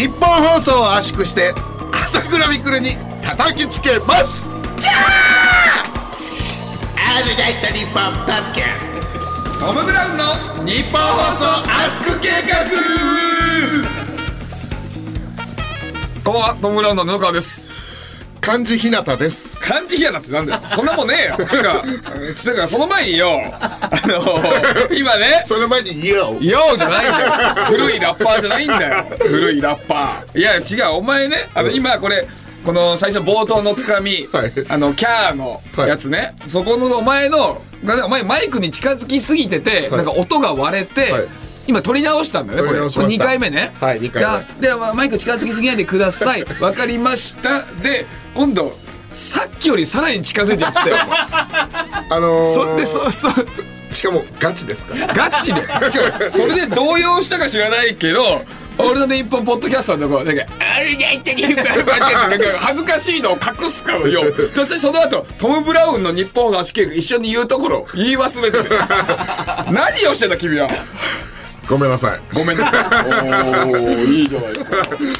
日本放送を圧縮して朝倉未来に叩きつけます。キャー！あるナイトニッポンポッドキャスト。トム・ブラウンの日本放送圧縮計画。こんばんはトム・ブラウンの布川です。漢字ひなたです漢字ひやだってなんだよ。そんなもんねえよ。てかてかその前によあの今ね。その前に「YO よう。じゃないんだよ。古いラッパーじゃないんだよ。古いラッパー。いや違う。お前ねあの今これこの最初冒頭のつかみ、はい。あのキャーのやつね、そこのお前のお前マイクに近づきすぎてて、はい。なんか音が割れて、はい。今撮り直したんだよねこれ。撮り直しました。2回目ね。はい二回目。でマイク近づきすぎないでください。わかりました。で今度さっきよりさらに近づいていったよ。あのー、それでそそしかもガチですから。ガチで。それで動揺したか知らないけど俺の日本ポッドキャストのとこなんか「あれだいってなんか恥ずかしいのを隠すかのよそしてその後トム・ブラウンの日本合宿一緒に言うところを言い忘れてる何をしてんだ君はごめんなさい。ごめんなさい。おおいいじゃない。か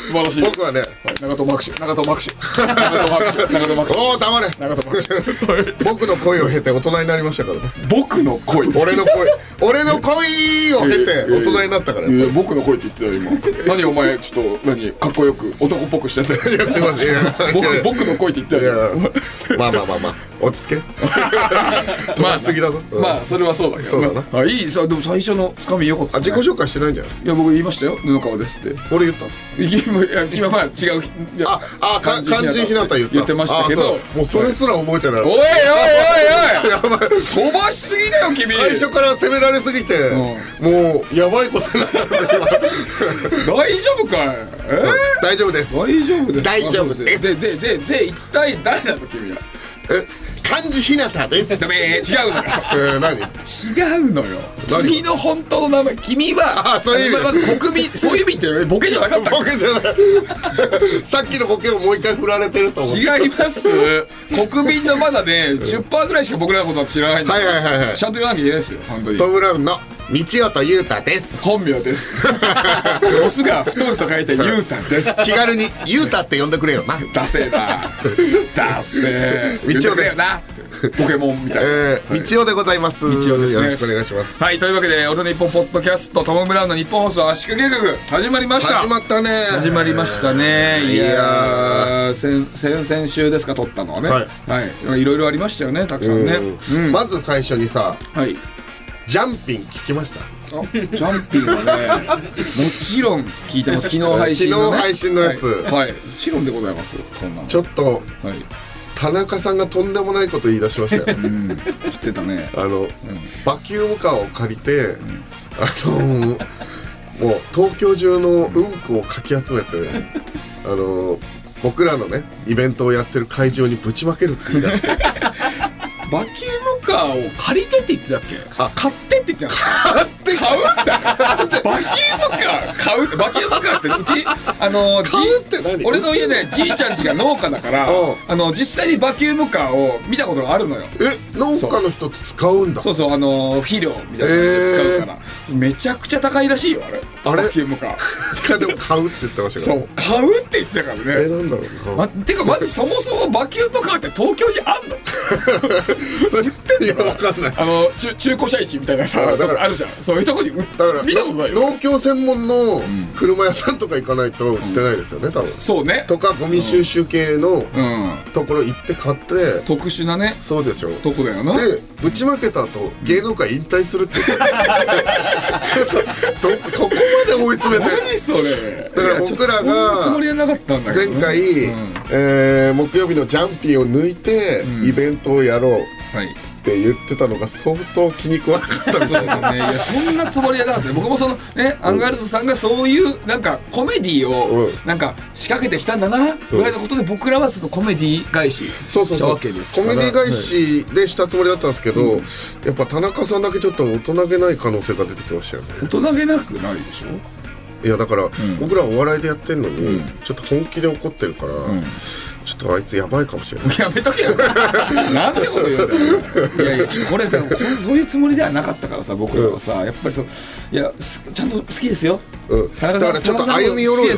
素晴らしい。僕はね長友握手長友握手長友握手長友握手おお黙れ。長友握手僕の恋を経て大人になりましたからね。僕の恋。俺の恋。俺の恋を経て大人になったから。いや僕の声って言ってたよ今。何お前ちょっと何かっこよく男っぽくしてて。いやすいません。僕僕の声って言ってたまあまあまあまあ落ち着け。飛ばしすぎだぞうん。まあそれはそうだけどそうだな。まあ、あいいさでも最初のつかみよかった、あ自己紹介してないんじゃない？いや僕言いましたよ。布川ですって。俺言った今まあ違うああか漢字ひなた言った。言ってましたけど。もうそれすら覚えてない。おいおいおいおい。やばい。飛ばしすぎだよ君。最初から責められすぎてもうやばいことになった 大丈夫かい？え？大丈夫です。大丈夫ですか？大丈夫です。でででで一体誰なの君は？え？漢字ひなたです。ダメ違うのよ。えー何？違うのよ。何君の本当の名前君はあそういう意味。国民そういう意味ってボケじゃなかったっボケじゃない。さっきのボケをもう一回振られてると思うけ違います。国民のまだね10%ぐらいしか僕らのことは知らないんだはいはいはいはい。ちゃんと言わなきゃいけないですよ本当に。トム・ブラウンの道夫裕太です。本名です。オスが太ると書いてゆうたです。気軽に裕太って呼んでくれよな。ダセえな。ダセえ道夫です。ポケモンみたいな、えー、道夫でございます。道夫ですね。よろしくお願いします。はいというわけで「オト日本ポッドキャストトム・ブラウンの日本放送圧縮計画」始まりました。始まったね。始まりましたね。いや先先々週ですか撮ったのはね。はい。はい、いろいろありましたよねたくさんね。うん。まず最初にさはいジャンピン聞きました？あジャンピンはねもちろん聞いてます。昨日配信の、ね、昨日配信のやつ。はい、はい。もちろんでございます。そんなの。ちょっとはい。田中さんがとんでもないこと言い出しましたよ。うん。知ってたね。あの、バキュームカーを借りて、あのもう東京中のうんこをかき集めてあの僕らのねイベントをやってる会場にぶちまけるって言い出してバキュームカーを借りてって言ってたっけ？あ買ってって言ってた買って。買うんだよバキュームカー買うバキュームカーってうちあのじ買うって何？俺の家ねじいちゃん家が農家だからうん。あの実際にバキュームカーを見たことがあるのよ。え農家の人って使うんだ。そうそうあの肥料みたいな感じで使うから、めちゃくちゃ高いらしいよあれあれ？バキムカー でも買うって言ってましたそう。買うって言ってたからね。えなんだろうな、ま、てかまずそもそもバキュームカーって東京にあんの？それいやわかんない。あの中中古車市みたいなさあだからあるじゃん。そういうとこに売っだから見たことないよ。農協専門の車屋さんとか行かないと売ってないですよね多分。そうね。とかゴミ収集系のうん。ところ行って買って特殊なね。そうでしょとこだよな。でぶちまけた後芸能界引退するって言ってちょっとどそこまで追い詰めて何それ？だから僕らが前回、うん。えー木曜日のジャンピンを抜いて、ん。イベントをやろう。はいって言ってたのが相当気に食わなかったみたいな。だね。いやそんなつもりはなかった僕もそのねアンガールズさんがそういうなんかコメディをうん。なんか仕掛けてきたんだなぐらいのことで僕らはそのコメディ返ししたわそうそう。そうけですコメディ返しでしたつもりだったんですけど、やっぱ田中さんだけちょっと大人げない可能性が出てきましたよね。大人げなくないでしょ？いやだから、僕らお笑いでやってるのに、ちょっと本気で怒ってるから、ちょっとあいつやばいかもしれない。やめとけよ。なんてこと言うんだよ。いやいやちょっとこれこれそういうつもりではなかったからさ僕らはさ、やっぱりそういやすちゃんと好きですよ、うん。田中さんだからちょっと歩み寄ろうよ。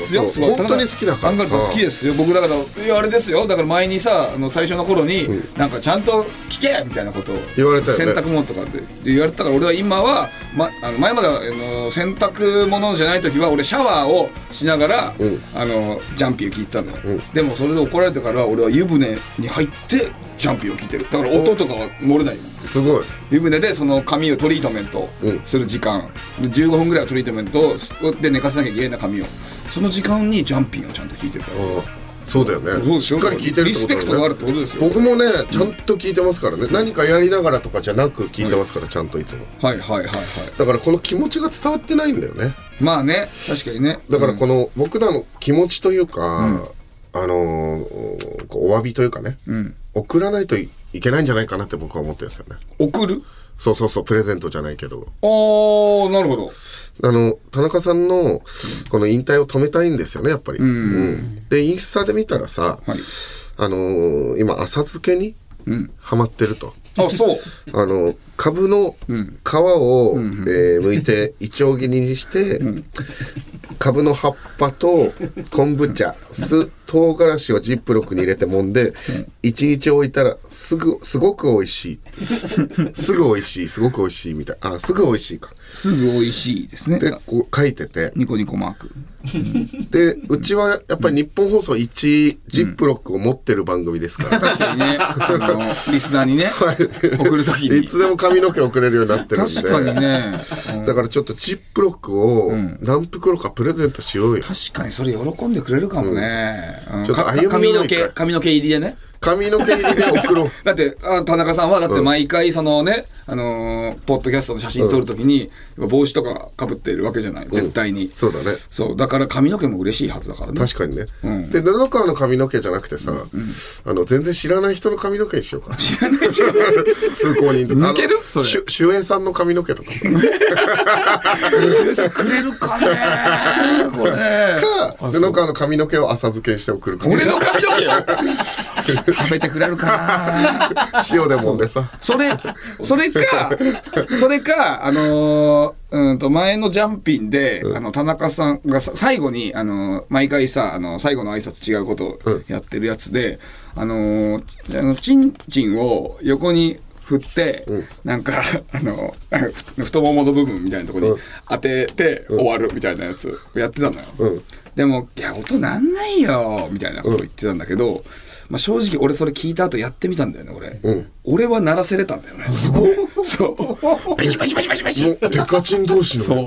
本当に好きだから。アンガールズさん。好きですよ。僕だからいやあれですよ。だから前にさあの最初の頃に、なんかちゃんと聞けみたいなことを言われたよね。洗濯物とかでで言われたから俺は今は、ま、あの前まではあの洗濯物じゃない時は俺シャワーをしながら、うん。あのジャンピーを聞いてたのよ、うん。でもそれで怒られてから俺は湯船に入ってジャンピーを聞いてる。だから音とかは漏れないよすごい。湯船でその髪をトリートメントうん。する時間、で15分ぐらいはトリートメントで寝かせなきゃいけないな髪を。その時間にジャンピンをちゃんと聞いてるから。あそうだよね。しっかり聞いてるリスペクトがあるってことですよ。僕もねちゃんと聞いてますからね、何かやりながらとかじゃなく聞いてますから、ちゃんといつも。はいはいはいはい。だからこの気持ちが伝わってないんだよねまあね確かにね。だからこの僕らの気持ちというか、あのーお詫びというかね、ん。送らないといいけないんじゃないかなって僕は思ってるんですよね。送る？そうそうそうプレゼントじゃないけど。ああなるほど。あの田中さんのこの引退を止めたいんですよねやっぱり、うん。でインスタで見たらさ、はい。あのー今浅漬けにうん。ハマってると。あそう。あの株の皮を、えー剥いていちょう切りにして、株の葉っぱと昆布茶酢唐辛子をジップロックに入れて揉んで一日置いたらすぐすごく美味しい。すぐ美味しいすごく美味しいみたい。あすぐ美味しいか。すぐ美味しいですね。でこう書いてて。ニコニコマーク。でうちはやっぱり日本放送1ジップロックを持ってる番組ですから、確かにね。あのリスナーにね。送るときいにつでも髪の毛送れるようになってるんで。確かにね。うん。だからちょっとジップロックを何袋かプレゼントしようよ。確かにそれ喜んでくれるかもね、うん。ちょっと髪の毛髪の毛入りでね髪の毛入りで送ろう。だってあ田中さんはだって毎回そのね、あのーポッドキャストの写真撮るときに、帽子とかかぶってるわけじゃない。絶対に、そうだね。そう。だから髪の毛も嬉しいはずだからね。確かにね。ん。で、布川の髪の毛じゃなくてさ、あの、全然知らない人の髪の毛にしようか。知らない人通行人とか。抜ける？あのそれ。しゅ守衛さんの髪の毛とかさ。さんくれるかね？これ。か、布川の髪の毛を浅漬けにして送るか。俺の髪の毛よ 食べてくれるかな。塩で揉んでさ。それ、それか、それか、あのーうんと、前のジャンピンで、あの、田中さんがさ最後に、あのー毎回さ、あの最後の挨拶違うことをやってるやつで、あのーあの、チンチンを横に振って、なんか、あの、ふ太ももの部分みたいなところに当てて終わるみたいなやつをやってたのよ。うん。でも、いや、音なんないよ、みたいなことを言ってたんだけど、まあ、正直俺それ聞いた後やってみたんだよね、俺。うん俺は鳴らせれたんだよね。すごい。そう。ペチペチペチペチペチ。デカチン同士の。そう。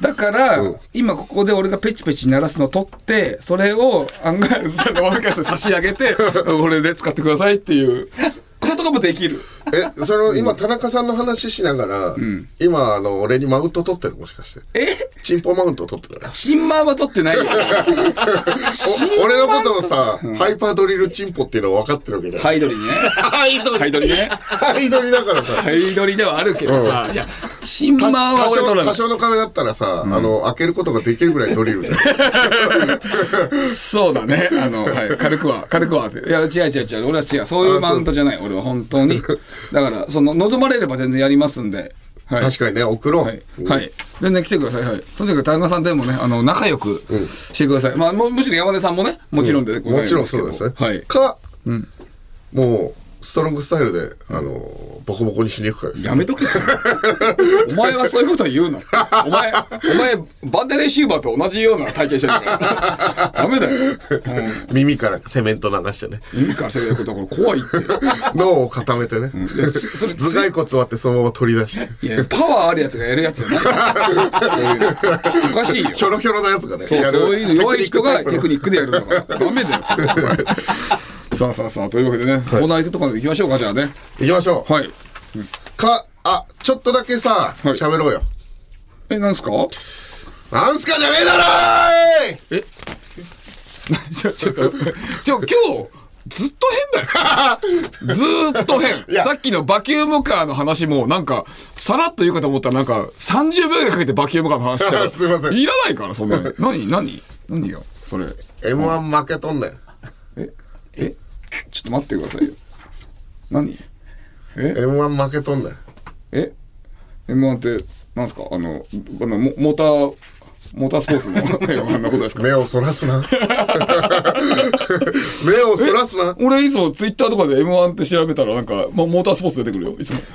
だから、今ここで俺がペチペチ鳴らすのを取って、それをアンガールズさんのワーカーに差し上げて、俺で使ってくださいっていうこととかもできる。え、その、今、田中さんの話しながら、今、あの、俺にマウント取ってるもしかして。え？チンポマウント取ってたチンマーは取ってないよ。俺のことをさ、ハイパードリルチンポっていうの分かってるわけじゃん。ハイドリね。ハイドハイドリね。ハイドリだからさ。ハイドリではあるけどさ、いや、チンマーは多少俺取らない。多少の壁だったらさ、あの開けることができるぐらいドリルじゃん そうだね。あの、はい。軽くは、軽くはって。いや、違う違う違う。俺は違う。そういうマウントじゃない。俺は本当に。だから、その、望まれれば全然やりますんで。はい。確かにね送ろう、はい、はい、全然来てください。はい。とにかく田中さんでもね、あの、仲良くしてください。まあ、もむしろ山根さんもね、もちろんでございますけど、もちろんそうですね、はい。か、もうストロングスタイルであのボコボコにしに行くかですよやめとけよ。お前はそういうこと言うな。お前、お前、バンデレーシューバーと同じような体験してるから。ダメだよ。耳からセメント流してねうん。耳からせることこれ怖いって。脳を固めてね、でつそれつ頭蓋骨割ってそのまま取り出していや、パワーあるやつがやるやつじゃないから。そういうの。おかしいよ。ひょろひょろなやつがねそう、そういうの弱い人がテクニッニックでやるんだから。ダメだよ、それ さあさあさあ、というわけでね、コーナー行くとか行きましょうか、じゃあね。ク行きましょう、はい。かあちょっとだけさはい。喋、ろうよ。え、なんすか？なんすかじゃねえだろーい！ちょ、ちょっと、ちょ、今日、ずっと変だよ。ずーっと変。や。さっきのバキュームカーの話も、なんか、さらっと言うかと思ったら、なんか、30秒ぐらいかけてバキュームカーの話したら すいません。いらないから、そんなに。何？何？何よ、それ。M1 負けとんねんえ？ちょっと待ってくださいよ。何？M1 負けとんねん。え ?M1 って、なんすか？あの、あのモモーター、モータースポーツの M1 のことですか？目をそらすな。目をそらすな。俺いつもツイッターとかで M1 って調べたらなんか、ま、モータースポーツ出てくるよいつも。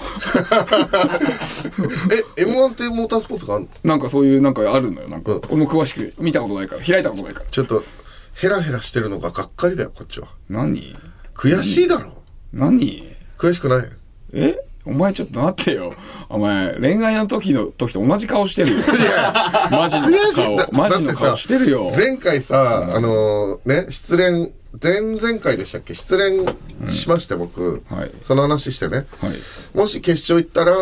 え？M1 ってモータースポーツがあるの？なんかそういうなんかあるのよ。なんか、うん。俺も詳しく見たことないから開いたことないから。ちょっとヘラヘラしてるのががっかりだよこっちは。何？悔しいだろ。何？悔しくない。え？お前ちょっと待ってよ。お前恋愛の時の時と同じ顔してるよ。マジの悔しい。だ顔マジの顔してるよ。前回さ、あのーね失恋前々回でしたっけ？失恋しまして、僕、はい。その話してね、はい。もし決勝行ったら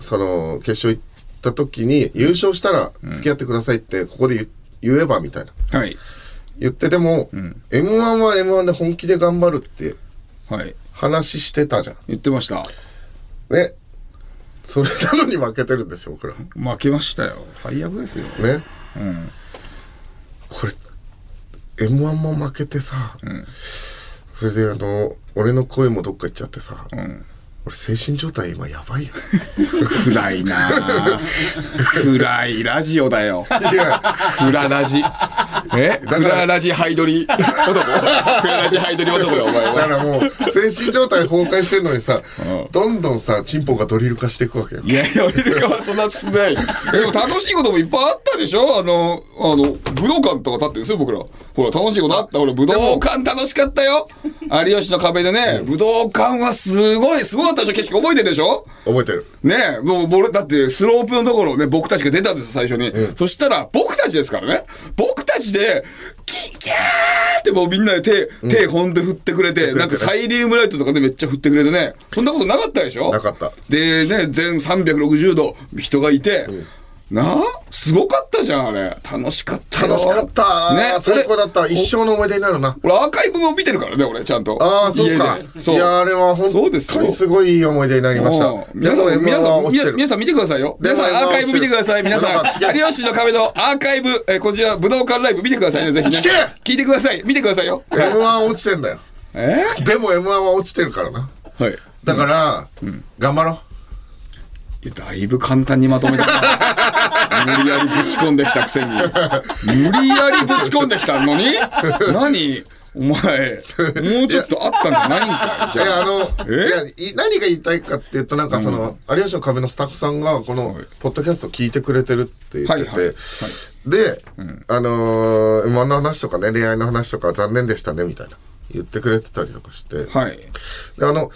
その決勝行った時に優勝したら付き合ってくださいってここで言言えばみたいな。はい言ってでも、m 1は m 1で本気で頑張るってはい。話してたじゃん。言ってました。ね。それなのに負けてるんですよ僕ら。ね負けましたよ。最悪ですよ。うん。これ m 1も負けてさ、それであの俺の声もどっか行っちゃってさ、ん。俺精神状態今やばいよ。暗いなあ暗いラジオだよ。暗ラジえ？暗ラジハイドリ。男。暗ラジハイドリ男よお前だかはらもう精神状態崩壊してるのにさ、どんどんさチンポがドリル化していくわけよ。いやいや、俺るかはそんな進んでない。でも楽しいこともいっぱいあったでしょ？あの、あの、武道館とか立ってるんですよ、僕ら。ほら、楽しいことあった。俺、武道館。楽しかったよ。有吉の壁でね、武道館はすごい、すごかったでしょ？景色覚えてるでしょ？覚えてる。ねえ、もう、僕、だって、スロープのところね、僕たちが出たんですよ、最初に。そしたら、僕たちですからね。僕たちで、キキャーってもうみんなで手、手ほんで振ってくれて、なんかサイリウムライトとかでめっちゃ振ってくれてね。そんなことなかったでしょ？なかった。でね、全360度人がいて、な？あすごかったじゃん、あれ。楽しかったよ。楽しかった、ね最高だった一生の思い出になるな俺、アーカイブも見てるからね、俺、ちゃんと。ああそうか家でそう。いやあれは本そうですよ当にすごいいい思い出になりましたうん皆さん、皆 M1 さん、皆さん見てくださいよ。皆さん、アーカイブ見てください。皆さなん有吉の壁のアーカイブ、えーこちら、武道館ライブ見てくださいね、ぜひね。聞け聞いてください。見てくださいよ。M1 落ちてんだよえでも M1 は落ちてるからなーはい。だから、頑張ろういやだいぶ簡単にまとめたな。無理やりぶち込んできたくせに。無理やりぶち込んできたのに？何？お前もうちょっとあったんじゃないんかい？じゃあ。いやあのえ？いやい何が言いたいかっていうとなんかその、有吉の壁のスタッフさんがこのポッドキャスト聞いてくれてるって言ってて、はい。はい。はい。で、あのー、M1 の話とかね恋愛の話とか残念でしたねみたいな。言ってくれてたりとかして、はい。であの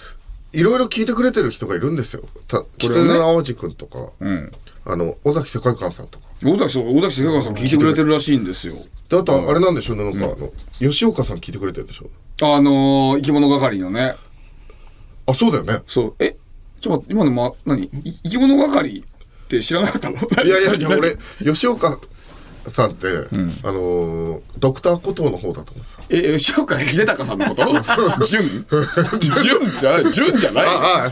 いろいろ聞いてくれてる人がいるんですよ。たれ狐をねの淡路くんとか、うん。あの尾崎世界観さんとか。尾崎さん尾崎世界観さん聞いてくれてるらしいんですよ。であとあれなんでしょうねなんか、あの吉岡さん聞いてくれてるんでしょあのー、生き物係のね。あそうだよね。そう。え？ちょっと待って今のま何？い生き物係って知らなかったの？いやいやじゃあ俺吉岡さんって、あのードクターコトーの方だと思うんですよえ吉岡秀隆さんのこと？純？純じゃ純じゃない？ああ、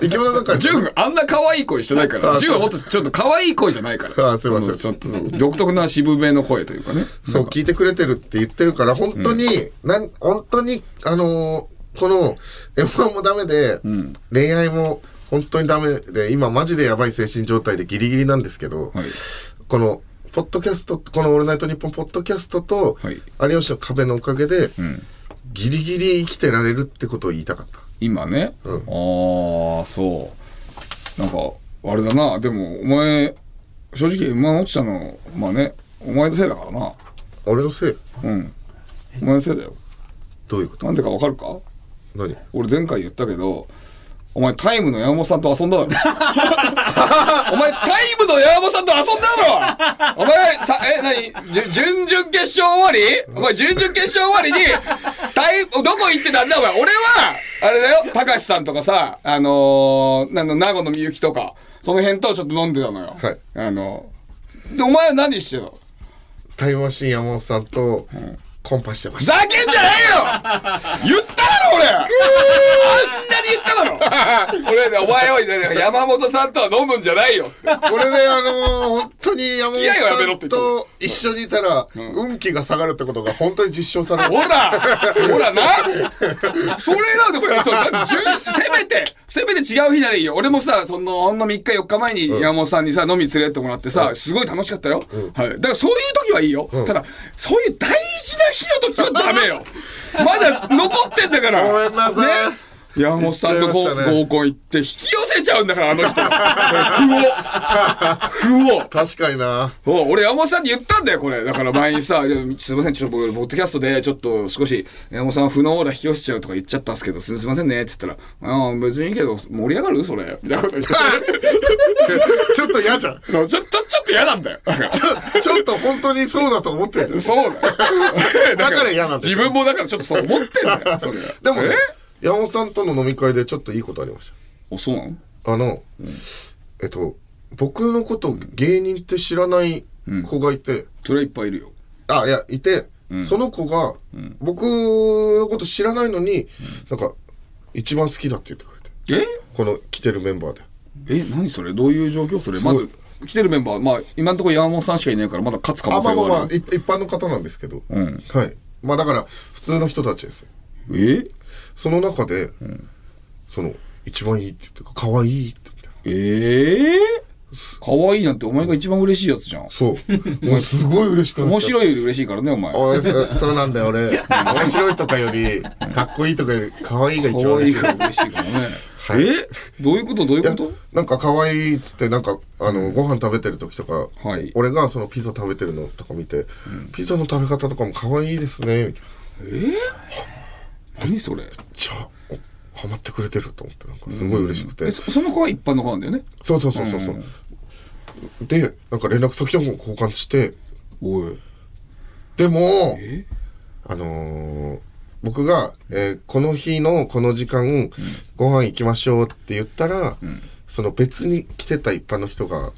生き物係。ジュンあんな可愛い声してないから。あジュンはもっとちょっと可愛い声じゃないから。あすいません。ちょっと独特な渋めの声というかね。そう聞いてくれてるって言ってるから本当に、なん本当にあのーこの M1 もダメで、恋愛も本当にダメで今マジでやばい精神状態でギリギリなんですけど、はい。このポッドキャストこの「オールナイトニッポン」ポッドキャストと、はい有吉の壁のおかげで、ギリギリ生きてられるってことを言いたかった今ね？うんああ、そう。なんか、あれだな。でも、お前、正直 M1 落ちたの、まあね、お前のせいだからな。俺のせい？うん。お前のせいだよ。どういうこと？なんでかわかるか？何？俺前回言ったけど、お前タイムの山本さんと遊んだだろ。お前タイムの山本さんと遊んだだろ。お前さ、え、なに準々決勝終わり？お前準々決勝終わりに、タイ、どこ行ってたんだお前？俺は、あれだよ、高橋さんとかさ、あのー、な名護のみゆきとか、その辺とちょっと飲んでたのよ。はい。あの、で、お前は何してたの？タイムマシーン山本さんとコンパしてました。ふざけんじゃないよ！言っただろ俺！あんなに言っただろ 俺ねお前はね山本さんとは飲むんじゃないよ。これであのー本当に山付き合いはやめろって本さんと一緒にいたら、運気が下がるってことが本当に実証される。ほらほらな！それなんでもそうだじゅせめてせめて違う日ならいいよ。俺もさそのほんの3日4日前に山本さんにさ飲み連れてってもらってさすごい楽しかったよ、はい、だからそういう時はいいよ、ただそういう大事な日の時はダメよ。まだ残ってんだから。ごめんなさい。ね山本さんとね。合コン行って引き寄せちゃうんだからあの人。歩を。歩を。確かにな。お俺山本さんに言ったんだよこれ。だから前にさ「いやすいませんちょっと僕ポッドキャストでちょっと少し山本さん負のオーラ引き寄せちゃうとか言っちゃったんですけどすすいませんね」って言ったら「ああ別にいいけど盛り上がる？それ」みたいなこと言って。ちょっと嫌じゃん。ちょっとちょっと嫌なんだよ。だからちょっと本当にそうだと思ってるそうだよ。だから嫌なんだよ。自分もだからちょっとそう思ってんだよそれでもねえ？山本さんとの飲み会でちょっといいことありましおそうなの？たあの、えっと僕のこと芸人って知らない子がいて、それはいっぱいいるよ。あいやいて、その子が、僕のこと知らないのに、なんか一番好きだって言ってくれて。え？この来てるメンバーで。え何それ？どういう状況それ？まず来てるメンバーまあ今のところ山本さんしかいないからまだ勝つ可あ能性がある。まあまあまあい一般の方なんですけど、ん。はい。まあだから普通の人たちですよえ？その中で、その一番いいって言って可愛いってみた。いなえ？え可愛いなんてお前が一番嬉しいやつじゃん。そう。もうすごい嬉しくな面白いより嬉しいからね、お前。おいそそうなんだよ俺。面白いとかよりかっこいいとかより可愛いが一番可愛いか嬉しいら嬉しいからね。はい。え？どういうこと？どういうこと？なんか可愛いっつってなんかあのご飯食べてる時とか、はい。俺がそのピザ食べてるのとか見て、ピザの食べ方とかも可愛いですねみたいな何それ？じゃハマってくれてると思ってなんかすごい嬉しくて、えそその子は一般の子なんだよね？そうそうそうそうそう、でなんか連絡先とかも交換して。おい。でもえ？あのー僕が、えーこの日のこの時間、ご飯行きましょうって言ったら、その別に来てた一般の人が、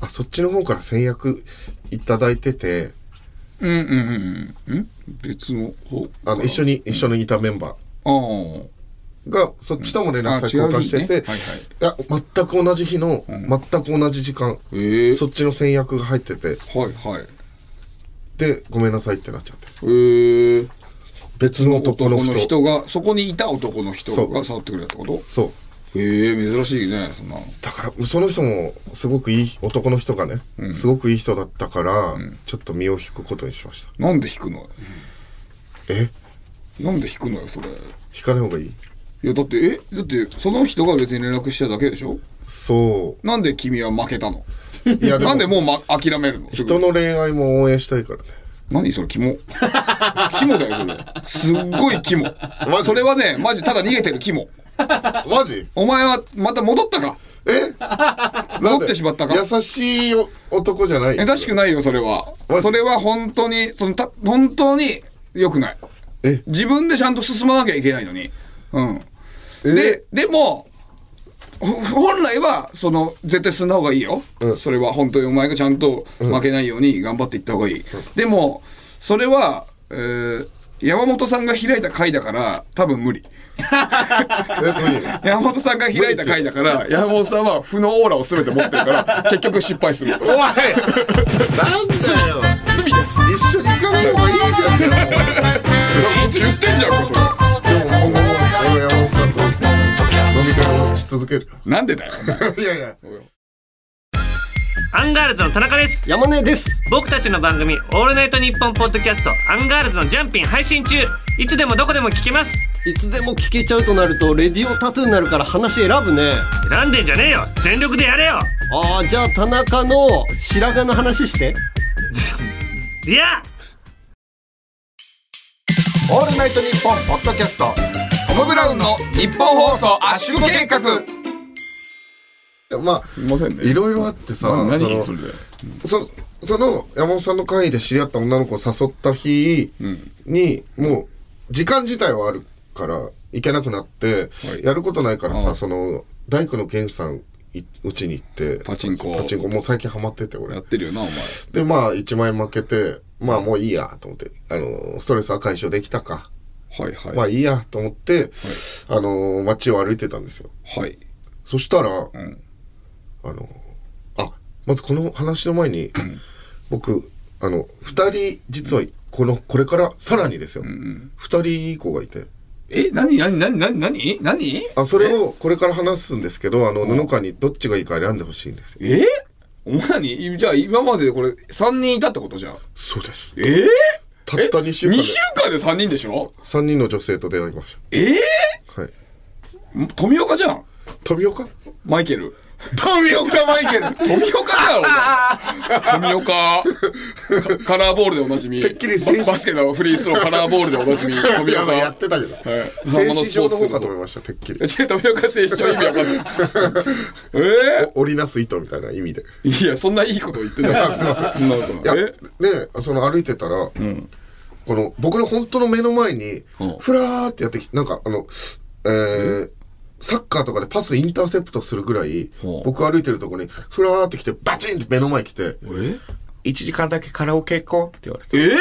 あそっちの方から先約いただいててうんうんうんうん。別の方あの一緒に一緒にいたメンバああ。ーがそっちとも連絡先交換してて、う日ねいや全く同じ日の、全く同じ時間、ええそっちの先約が入っててはいはい。でごめんなさいってなっちゃってええ別の男の男の人が、そこにいた男の人が触ってくれたってことそうええ珍しいね、そんな。だからその人もすごくいい男の人がね、すごくいい人だったから、ちょっと身を引くことにしましたなんで引くのよ？え？なんで引くのよ、それ？い引かない方がいい？や、だって、え？だって、その人が別に連絡しただけでしょ？そなんで君は負けたの？ういやなんでもう、ま、諦めるの？人の恋愛も応援したいからね何それ、肝。肝だよ、それ。すっごい肝。それはね、マジただ逃げてる肝。マジ？お前はまた戻ったか？え？戻ってしまったか？優しい男じゃない？優しくないよ、それは。それは本当に、そのた本当に良くない。え？自分でちゃんと進まなきゃいけないのに。うん。え？で、でも、ほ本来は、その、絶対進んだ方がいいよ。うん。それは本当にお前がちゃんと負けないように頑張っていった方がいい。でも、それは、えー山本さんが開いた回だから、多分無理。山本さんが開いた回だから、山本さんは負のオーラを全て持ってるから、結局失敗する。おいなんだよ罪です。一緒に行かない方がいいじゃんって言ってんじゃんか、それ。でも今後も俺山本さんと飲み会をし続けるなんでだよ、いやいやアンガールズの田中です。山根です。僕たちの番組「オールナイトニッポン」ポッドキャスト「アンガールズのジャンピン」配信中。いつでもどこでも聞けます。いつでも聞けちゃうとなるとレディオタトゥーになるから話選ぶね。選んでんじゃねえよ。全力でやれよ。あーじゃあ田中の白髪の話して。いや。オールナイトニッポンポッドキャスト。トム・ブラウンの日本放送圧縮計画。まあすいませんね。いろいろあってさそのそれで。そその山本さんの会で知り合った女の子を誘った日に、もう時間自体はあるから行けなくなって、はいやることないからさその大工の源さんいうちに行ってパチンコパチンコもう最近ハマってて俺やってるよな、お前。でまあ1万円負けてまあもういいやと思って、あの、ストレスは解消できたか。はいはい。まあいいやと思って、あの、街を歩いてたんですよ。はい。そしたら、んあの、あ、まずこの話の前に、僕、あの、二人、実は、この、これから、さらにですよ。二、人子がいて。え、なになになになになになにあ、それをこれから話すんですけど、あの、布川にどっちがいいか選んでほしいんですよ。え？お前何？じゃあ今まででこれ3人いたってことじゃん。そうです。え？たった2週間2で週間で3人でしょ？3人の女性と出会いましえ？た。はい。ー、富岡じゃん。富岡？マイケル。富岡マイケル富岡だよ、お前。富岡。か カラーボールでおなじみ。てっきり選手ババスケのフリースローカラーボールでおなじみ。富岡。いやってたけど。はい静止上の方かと思いました、てっきり。富岡選手は意味わかんない。え？お織りなす糸みたいな意味で。ー、いや、そんないいこと言ってない。すいません。なんねその歩いてたら、この、僕の本当の目の前にうん、ふらーってやってきなんかあの、えー、サッカーとかでパスインターセプトするぐらい僕歩いてるとこに、ふらーって来て、バチンって目の前に来て、え？1時間だけカラオケ行こうって言われて。え？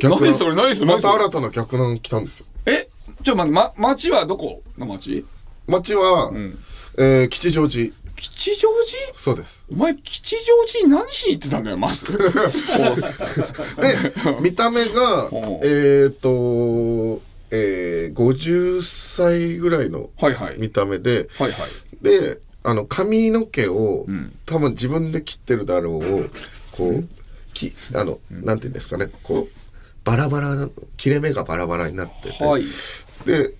逆何それ何それまた新たな逆難来たんですよ。ー、え、ちょ、ま、ま、町はどこの町街は、えー、吉祥寺。吉祥寺？そうです。お前、吉祥寺に何しに行ってたんだよ、まず。おすで、見た目がえっ、と、えー、50歳ぐらいの。見た目で、はいはい。で、あの、髪の毛を、ん多分自分で切ってるだろうを、こう、き、あの、なんていうんですかね、こう、バラバラな、切れ目がバラバラになってて、はい。で、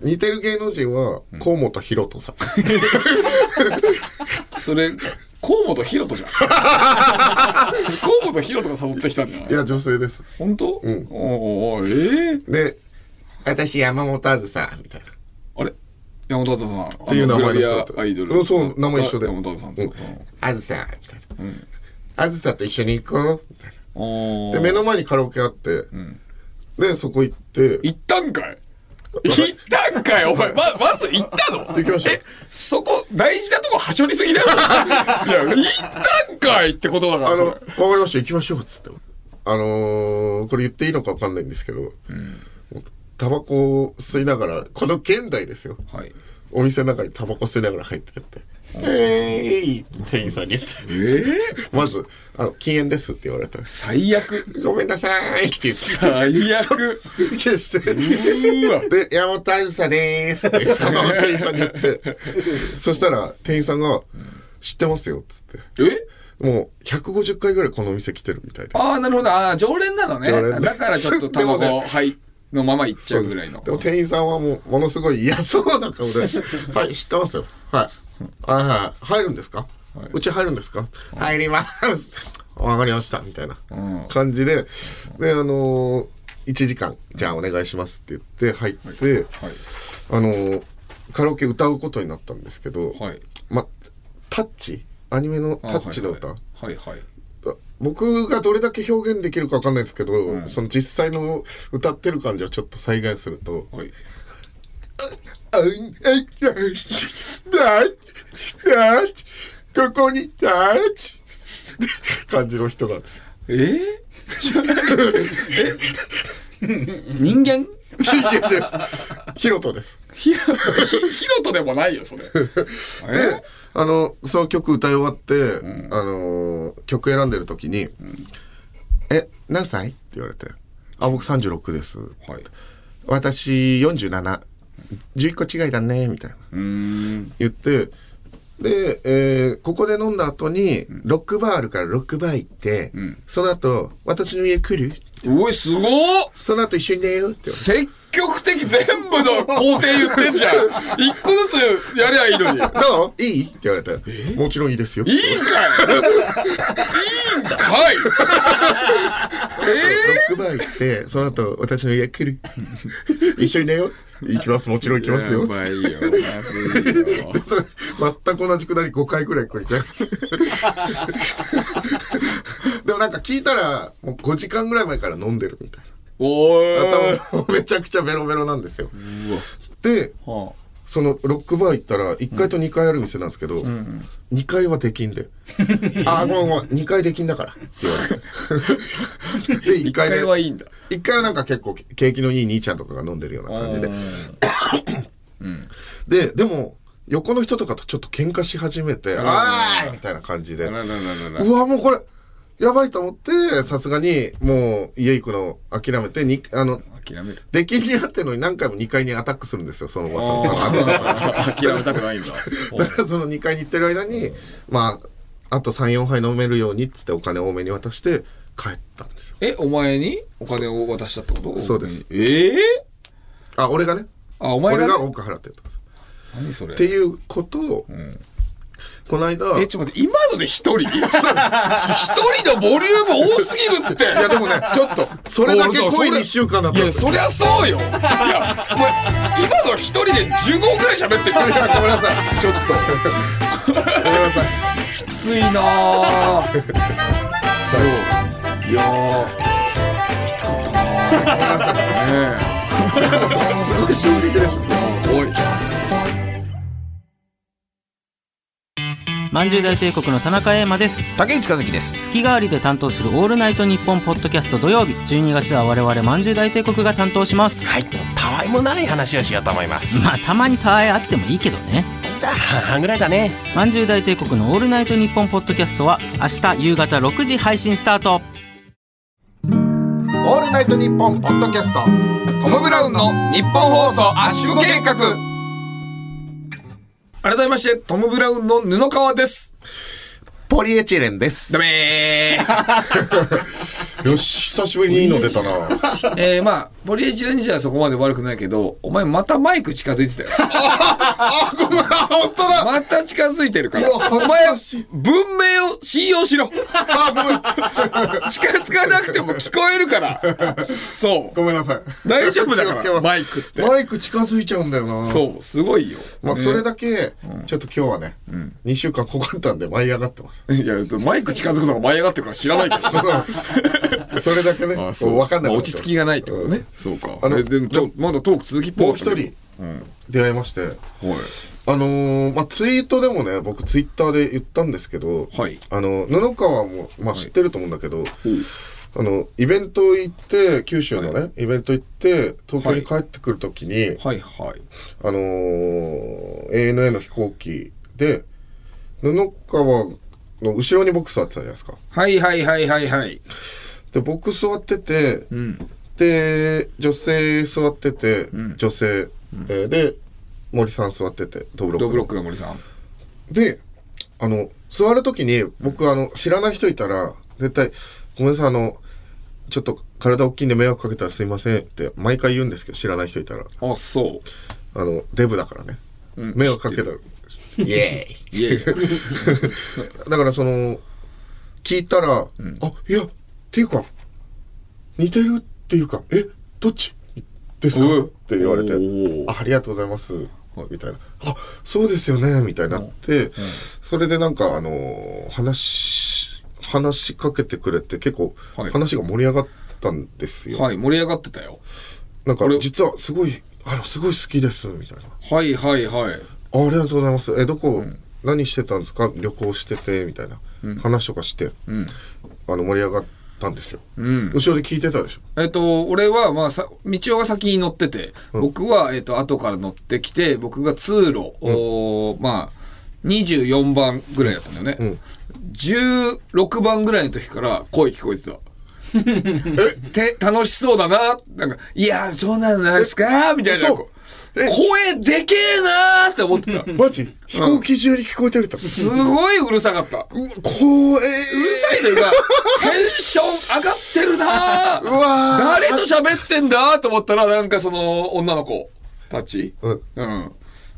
似てる芸能人は、河本大翔さん。それ、河本ひろとじゃん。河本ひろとが誘ってきたんじゃない？いや、女性です。本当？うんおうおうええで、私山本あずさ、みたいな。あれ？山本梓さん。っていう名前の人アアイドル。うんそう名前一緒で。山本梓さんあずさ、みたいな。あずさと一緒に行こう、みたいな。おで、目の前にカラオケあって、で、そこ行って、行ったんかい？行ったんかい？お前、ま、まず行ったの？行きました。え、そこ、大事なとこはしょりすぎだよ。いや、行ったんかいってことだから。あの、わかりました、行きましょう、つって。あのー、これ言っていいのかわかんないんですけど、タバコを吸いながら、この現代ですよ。はい。お店の中にタバコ吸いながら入ってって、えーいって店員さんに言って、ええまず、あの、禁煙ですって言われた最悪。ごめんなさいって言って。最悪。消して。うわで、山本あずさでーすって、あの店員さんに言って、そしたら、店員さんが、知ってますよ、っつって。え？もう、150回ぐらいこのお店来てるみたいで。ああ、なるほど。ああ、常連なのね。だからちょっとタバでもコ、はい、のまま行っちゃうぐらいの。でも店員さんはもう、ものすごい嫌そうな顔で、はい、知ってますよ。はい。はいはい。入るんですか、うち入るんですか、入ります。わかりました。みたいなうん感じで、で、あのー、1時間、じゃあお願いしますって言って入って、はい。あのー、カラオケ歌うことになったんですけど、はい。ま、タッチ？アニメのタッチの歌、はいはい。僕がどれだけ表現できるかわかんないですけど、その実際の歌ってる感じをちょっと再現すると、はい。あいあいあいだいだいここにだい感じの人なんです。えー、え人間人間です。ヒロトです。ひろ、ひ、ひろとでもないよ、それ。で、あの、その曲歌い終わって、あのー曲選んでる時に、え、何歳？って言われて、あ、僕36です。はい。私47。11個違いだね、みたいな。うーん。言って、で、えーここで飲んだ後に、ロックバーあるからロックバー行って、んその後、私の家来る？おい、すごっ。その後一緒に寝ようって言わ積極的全部の工程言ってんじゃん。一個ずつやりゃいいのに。どういい？って言われて、もちろんいいですよ。いいんかい？いいんかい？ロックバー行って、その後、私の家来る一緒に寝よう行きます、もちろん行きますよ。やばいよ。まずいよ。それ、全く同じくだり5回ぐらい繰り返して。でもなんか聞いたら、もう5時間ぐらい前から飲んでるみたい。な。多分めちゃくちゃベロベロなんですよ。で、はそのロックバー行ったら1階と2階ある店なんですけど、2階はできんで「ああごめんごめん。2階できんだから」って言われてで1一回階ではいいんだ。1階はなんか結構景気のいい兄ちゃんとかが飲んでるような感じで。ででも横の人とかとちょっと喧嘩し始めて「あーい!」みたいな感じで。うわもうこれやばいと思ってさすがにもう家行くの諦めてにあの諦める。になってるのに何回も2階にアタックするんですよそのおばさん諦めたくないんだ。だからその2階に行ってる間にまああと34杯飲めるようにっつってお金多めに渡して帰ったんですよ。えお前にお金を渡したってこと？そうです。ええあ俺がね？あお前がね？俺が多く払ってたんです。何それ？っていうことを、この間。えちょっと待って今ので一人？一人のボリューム多すぎるって。いやでもねちょっと。それだけ濃い2週間だった。いやそりゃそうよ。いやお前今の一人で15分ぐらい喋ってる。いやごめんなさい。ちょっと。ごめんなさい。きついなぁ。い。やーきつかったなぁ。ね すごい衝撃でしょえおいまんじゅう大帝国の田中英馬です。竹内和樹です。月替わりで担当する「オールナイトニッポン」ポッドキャスト土曜日。12月は我々まんじゅう大帝国が担当します。はい。たわいもない話をしようと思います。まあたまにたわいあってもいいけどね。じゃあ半々ぐらいだね。まんじゅう大帝国の「オールナイトニッポン」ポッドキャストは明日夕方6時配信スタート。オールナイトニッポンポッドキャスト。トム・ブラウンの日本放送圧縮計画改めましてトム・ブラウンの布川です。ポリエチレンです。ダメー よし久しぶりにいいの出たな。えー、まあポリエチレン自体はそこまで悪くないけどお前またマイク近づいてたよ。あごめん本当だ。また近づいてるから。お前文明を信用しろ。あごめん。近づかなくても聞こえるから。そう。ごめんなさい。大丈夫だからマイクって。マイク近づいちゃうんだよな。そうすごいよ。まあそれだけちょっと今日はね2週間こかったんで舞い上がってます。いやマイク近づくのが舞い上がってるから知らないけど それだけねあそう。分かんないまあ落ち着きがないってことね、そうか。あのちょまだトーク続きっぽもう一人出会いまして。はい。あのーまあツイートでもね僕ツイッターで言ったんですけどはい。あの布川も、まあ、知ってると思うんだけど、あのイベント行って九州のね、イベント行って東京に帰ってくるときに、はい。はいあのー ANA の飛行機で布川の後ろに僕座ってたじゃないですか。はいはいはいはいはいで僕座ってて、ん。で女性座ってて、女性、えーで森さん座っててドブロックの。ドブロックの森さん。であの座る時に僕あの知らない人いたら絶対「ごめんなさいあのちょっと体大きいんで迷惑かけたらすいません」って毎回言うんですけど知らない人いたら。あそう。あのデブだからね、うん。迷惑かけたら。イエーイ。だからその聞いたら「あいやっていうか似てるっていうかえどっち？ですか?」って言われておう「あありがとうございます」みたいな「あそうですよね」みたいになってそれでなんかあのー話話しかけてくれて結構はい。話が盛り上がったんですよ。はい盛り上がってたよ。なんか実はすごいあのすごい好きですみたいな。はいはいはい。あありがとうございます。え、どこ、何してたんですか？旅行してて、みたいな、話とかして、ん。あの、盛り上がったんですよ。うん後ろで聞いてたでしょ？えっと、俺は、まあ、さ、道夫が先に乗ってて、僕は、えっと、後から乗ってきて、僕が通路、おーまあ、24番ぐらいだったんだよね。16番ぐらいの時から声聞こえてた。て、楽しそうだな。なんか、いや、そうなんですか？みたいな。声でけえなーって思ってた。マジ？飛行機中に聞こえてるって。すごいうるさかった。うるうわ、怖えさいというか、テンション上がってるなー うわ誰と喋ってんだ？と思ったら、なんかその女の子たち。うんうん。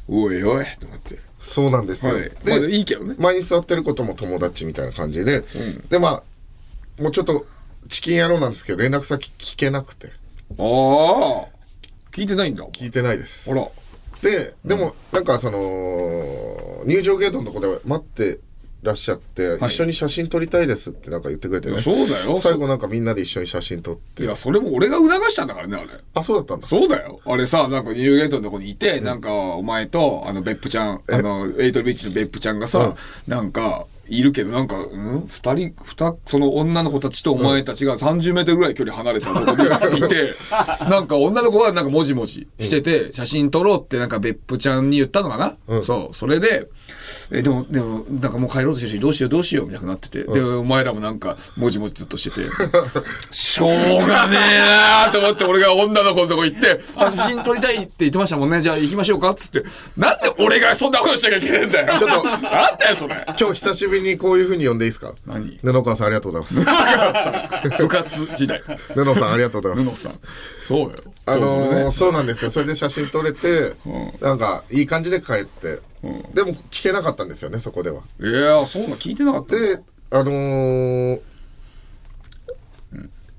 おいおい、と思って。そうなんですよ。はい。まあ、いいけどね。前に座ってることも友達みたいな感じで、で、まあ、もうちょっと、チキン野郎なんですけど、連絡先聞けなくて、ああ。聞いてないんだ。聞いてないですあ。ら。で、でも、なんかその、入場ゲートのとこで待ってらっしゃって、い。一緒に写真撮りたいですってなんか言ってくれてね。そうだよ。最後なんかみんなで一緒に写真撮って。いやそれも俺が促したんだからねあれ。あそうだったんだ。そうだよ。あれさ、なんかニューゲートのとこにいて、なんかお前と、あの、別府ちゃん、あの、エイトルビーチの別府ちゃんがさ、なんか、いるけど、なんか、うん？二人、二、その女の子たちとお前たちが30メートルぐらい距離離れたとこいて、なんか女の子はなんかもじもじしてて、写真撮ろうってなんか別府ちゃんに言ったのかな、そう。それで、え、でも、でも、なんかもう帰ろうとしてるし、どうしようどうしようみたいになってて、で、お前らもなんか、もじもじずっとしてて、しょうがねえなーと思って俺が女の子のとこ行って、あ写真撮りたいって言ってましたもんね。じゃあ行きましょうかっつって。なんで俺がそんなことしなきゃいけないんだよ。ちょっとなんだよそれ。今日久しぶりにこういう風に呼んでいいですか？何？布川さんありがとうございます。部活時代。布さんありがとうございます。布さん。そうよ。あのそうなんですよ。それで写真撮れて、なんかいい感じで帰って、でも聞けなかったんですよねそこでは。いやそんな聞いてなかった。であのー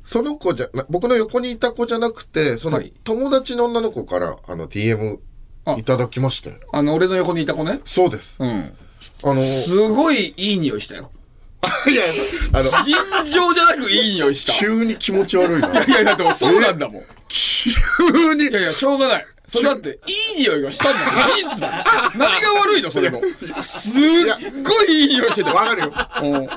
その子じゃな僕の横にいた子じゃなくてそのはい。友達の女の子からあの DM あ。いただきましたよあの、俺の横にいた子ね？そうです、うん。あのーすごいいい匂いしたよ。いやあの尋常じゃなくいい匂いした。い急に気持ち悪いなやいや、だってもうそうなんだもん。急にいやいや、しょうがない。それだって、いい匂いがしたんだよ。事実だ。何が悪いのそれの。すっごいいい匂いしてたよ。わかるようん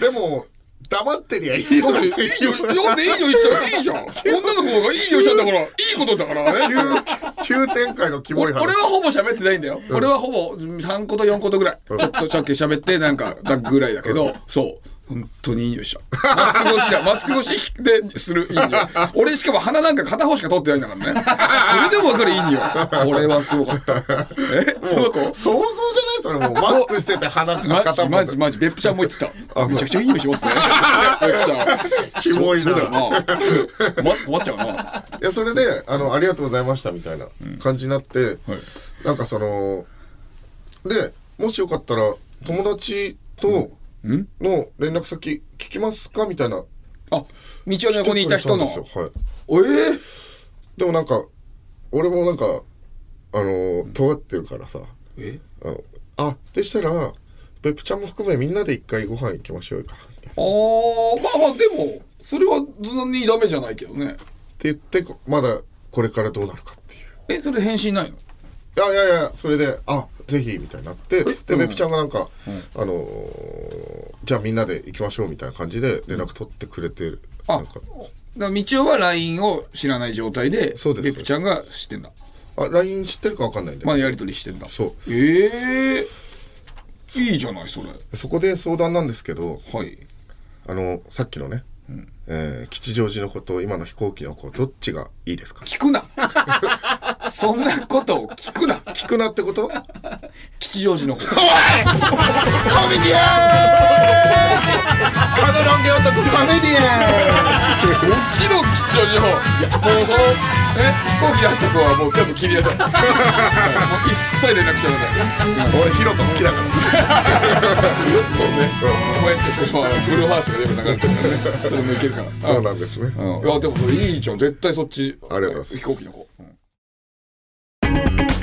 でも黙ってりゃいいのにいい匂い、だっていい匂いいいじゃん。女の子がいい匂いしたんだから、いいことだからね。急急展開のキモい話俺俺はほぼ喋ってないんだよ。俺はほぼ3個と4個とぐらい。ちょっとさっき喋って、なんか、だぐらいだけど、そう。本当にいい匂いした。マスク越しだ。マスク越しでするいい匂い。俺しかも鼻なんか片方しか取ってないんだからね。それでもわかるいい匂い。これはすごかった。え？その子？想像じゃない？それもうマスクしてて鼻片方ジマジマジ別府ちゃんも言ってた。めちゃくちゃいい匂いしますね。別府ちゃん。キモいなそうだよな。困困っちゃうな。いやそれであの「ありがとうございました」みたいな感じになって、なんかそのでもしよかったら友達との連絡先聞きますか？みたいな。あ、道の横にいた人の。はい。ええでもなんか俺もなんかあの尖ってるからさ。え？あのあでしたら別府ちゃんも含めみんなで一回ご飯行きましょうか。あーまあまあでもそれはそんなにダメじゃないけどね。って言ってこまだこれからどうなるかっていう。えそれ返信ないの？いやいやいやそれであぜひみたいになってで別府ちゃんがなんか、あのーじゃあみんなで行きましょうみたいな感じで連絡取ってくれてる、あなんか。だから道夫は LINE を知らない状態でそうです。別府ちゃんが知ってんだ。あ LINE 知ってるか分かんないんだよ、まあやり取りしてんだ。そう。ええいいじゃないそれ。そこで相談なんですけどはい。あのさっきのね、えー吉祥寺の子と今の飛行機の子どっちがいいですか？聞くな。そんなことを聞くな。聞くなってこと？吉祥寺の方。コメディアン！カナロンゲ男コメディアン！もちろん吉祥寺の方。もうそのえ飛行機にあった子はもう全部切りなさ。い もう一切連絡しちゃダメ。俺ヒロト好きだからそうね。お前ちょっとまあブルーハーツが全部流れてるからね。それもいけるから。そうなんですねうん。いやでもいいじゃん。絶対そっち。ありがとうございます飛行機の方。うん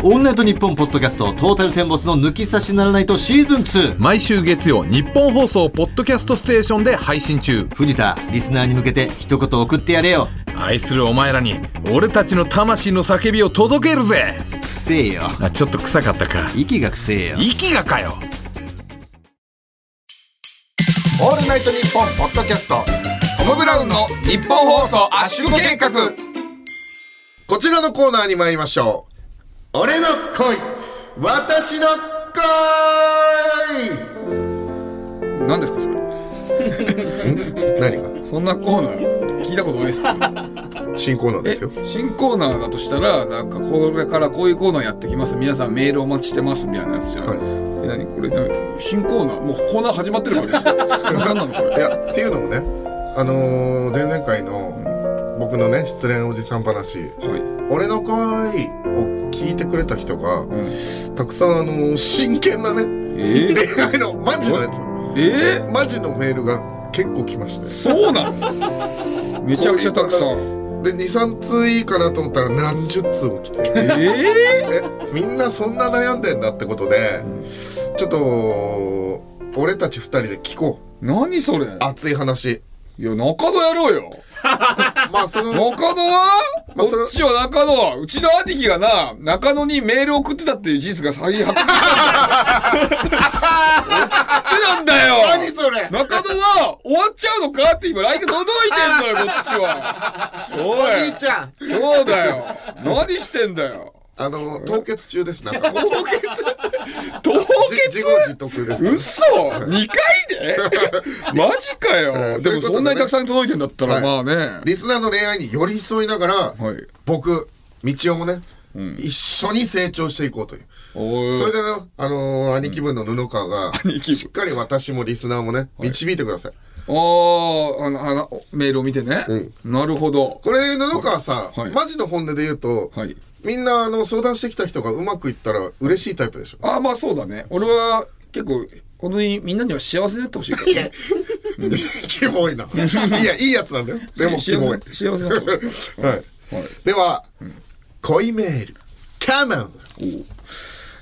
オールナイトニッポンポッドキャストトータルテンボスの抜き差しならないとシーズン2毎週月曜日本放送ポッドキャストステーションで配信中。藤田リスナーに向けて一言送ってやれよ。愛するお前らに俺たちの魂の叫びを届けるぜ。くせえよ。あちょっと臭かったか。息がくせえよ。息がかよ。オールナイトニッポンポッドキャスト。トム・ブラウンの日本放送圧縮計画。こちらのコーナーに参りましょう俺の恋私の恋何ですかそれ？何が？そんなコーナー聞いたことないです。新コーナーですよ新コーナーだとしたらなんかこれからこういうコーナーやってきます。皆さんメールお待ちしてますみたいなやつじゃん。はいえ何？これ何？新コーナー？もうコーナー始まってるわけですよ。何なのこれ？いやっていうのもねあのー、前々回の僕のね失恋おじさん話はい。「俺の恋」を聞いてくれた人が、たくさんあのー真剣なねえー、恋愛のマジのやつ。えー、マジのメールが結構来まして。そうなの？めちゃくちゃたくさん。で23通いいかなと思ったら何十通も来て。ええみんなそんな悩んでんだってことでちょっと俺たち二人で聞こ何それ？う熱い話。いや中野やろうよまあその中野は、まあそれこっちは中野うちの兄貴がな中野にメール送ってたっていう事実が先発覚したんだよ何それ？中野は終わっちゃうのかって今 LINE が届いてんのよこっちは。おおい兄ちゃん。そうだよ。何してんだよあの凍結中です。なんか。凍結？凍じ自結業自得です嘘！2回で？マジかよ、えーでもそんなにたくさん届いてんだったら、はい。まあね。リスナーの恋愛に寄り添いながら、はい。僕道夫もね、一緒に成長していこうという。おそれでね、あのー兄貴分の布川が、兄貴分。しっかり私もリスナーもね、導いてください。あーあのあのメールを見てね、なるほど。これ、布川さ、はい。マジの本音で言うと、はいみんなあの相談してきた人がうまくいったら嬉しいタイプでしょ？ああまあそうだね俺は結構本当にみんなには幸せになってほしいからねキモいな。いや、いいやつなんだよ。でも、キ幸モい。せ幸せになってほしいからはい。では、恋メール。カモン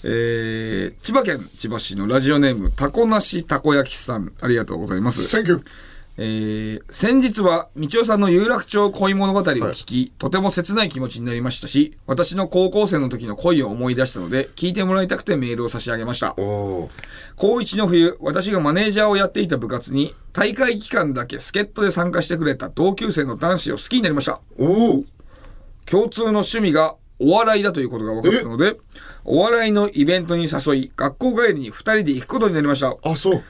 えー、千葉県千葉市のラジオネームたこなしたこ焼きさんありがとうございます Thank you! えー先日は道夫さんの有楽町恋物語を聞き、とても切ない気持ちになりましたし私の高校生の時の恋を思い出したので聞いてもらいたくてメールを差し上げました。高1の冬私がマネージャーをやっていた部活に大会期間だけ助っ人で参加してくれた同級生の男子を好きになりました。共通の趣味がお笑いだということが分かったのでお笑いのイベントに誘い学校帰りに2人で行くことになりました。あ、そう。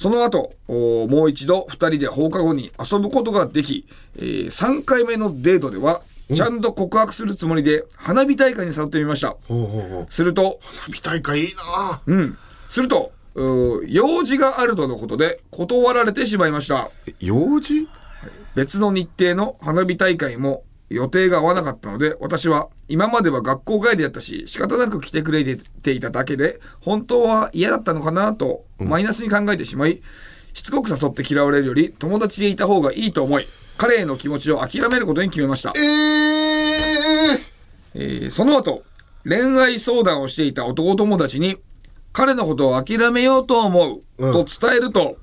その後おもう一度2人で放課後に遊ぶことができ、え3回目のデートではちゃんと告白するつもりで花火大会に誘ってみました。ほうほうほう。すると花火大会いいな。うん。すると用事があるとのことで断られてしまいました。用事？別の日程の花火大会も予定が合わなかったので私は今までは学校帰りだったし仕方なく来てくれていただけで本当は嫌だったのかなとマイナスに考えてしまい、しつこく誘って嫌われるより友達でいた方がいいと思い彼への気持ちを諦めることに決めました。え、ー。えーその後恋愛相談をしていた男友達に彼のことを諦めようと思ううん。と伝えると、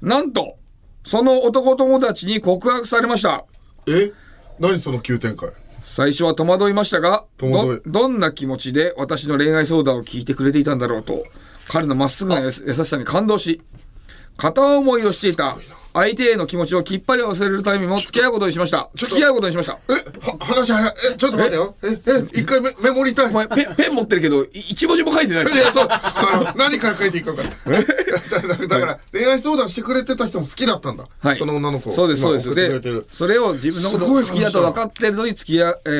なんとその男友達に告白されました。え？何その急展開？最初は戸惑いましたがどどんな気持ちで私の恋愛相談を聞いてくれていたんだろうと彼のまっすぐな優しさに感動し片思いをしていた相手への気持ちをきっぱり忘れるためにも付き合うことにしました。付き合うことにしました。えは話早いえちょっと待ってよ。え？え一回メメモりたい。お前ペンペン持ってるけどい一文字も書いてないですいやそう。あの何から書いていいか分かんない。だだから恋愛相談してくれてた人も好きだったんだ、はい、その女の子そうですそうです。でる。それを自分のこと好きだと分かってるのに付き合う、え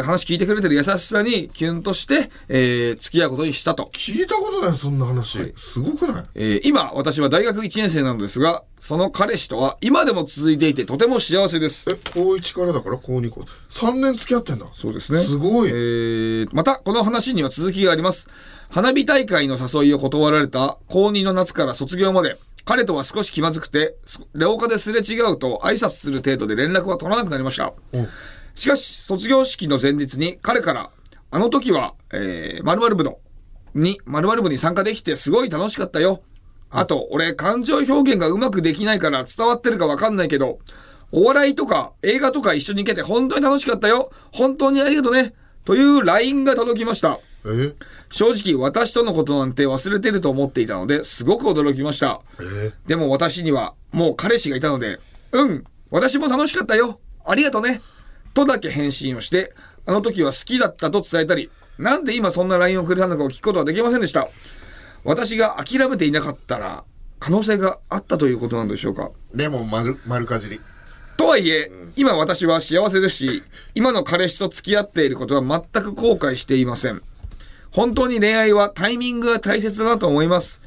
ー話聞いてくれてる優しさにキュンとして、えー付き合うことにしたと。聞いたことないそんな話、すごくない？えー今私は大学1年生なのですがその彼氏とは今でも続いていてとても幸せです。え高1からだから高2高。3年付き合ってんだ。そうですね。すごい。えーまたこの話には続きがあります。花火大会の誘いを断られた高2の夏から卒業まで彼とは少し気まずくてす廊下ですれ違うと挨拶する程度で連絡は取らなくなりました。しかし卒業式の前日に彼からあの時は、えー、〇〇部のに〇〇部に参加できてすごい楽しかったよあと俺感情表現がうまくできないから伝わってるかわかんないけどお笑いとか映画とか一緒に行けて本当に楽しかったよ。本当にありがとね。という LINE が届きました。え？正直私とのことなんて忘れてると思っていたのですごく驚きました。でも私にはもう彼氏がいたのでうん私も楽しかったよ。ありがとね。とだけ返信をしてあの時は好きだったと伝えたりなんで今そんな LINE をくれたのかを聞くことはできませんでした私が諦めていなかったら可能性があったということなんでしょうか？レモン丸丸かじりとはいえ、今私は幸せですし、今の彼氏と付き合っていることは全く後悔していません。本当に恋愛はタイミングが大切だなと思います。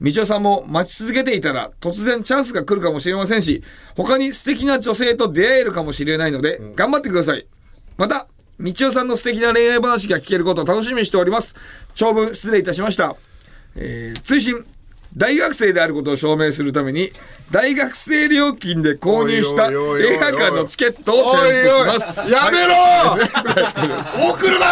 道夫さんも待ち続けていたら突然チャンスが来るかもしれませんし、他に素敵な女性と出会えるかもしれないので、頑張ってください。また、道夫さんの素敵な恋愛話が聞けることを楽しみにしております。長文失礼いたしました。えー追伸大学生であることを証明するために大学生料金で購入した映画館のチケットを添付します。やめろ！送るな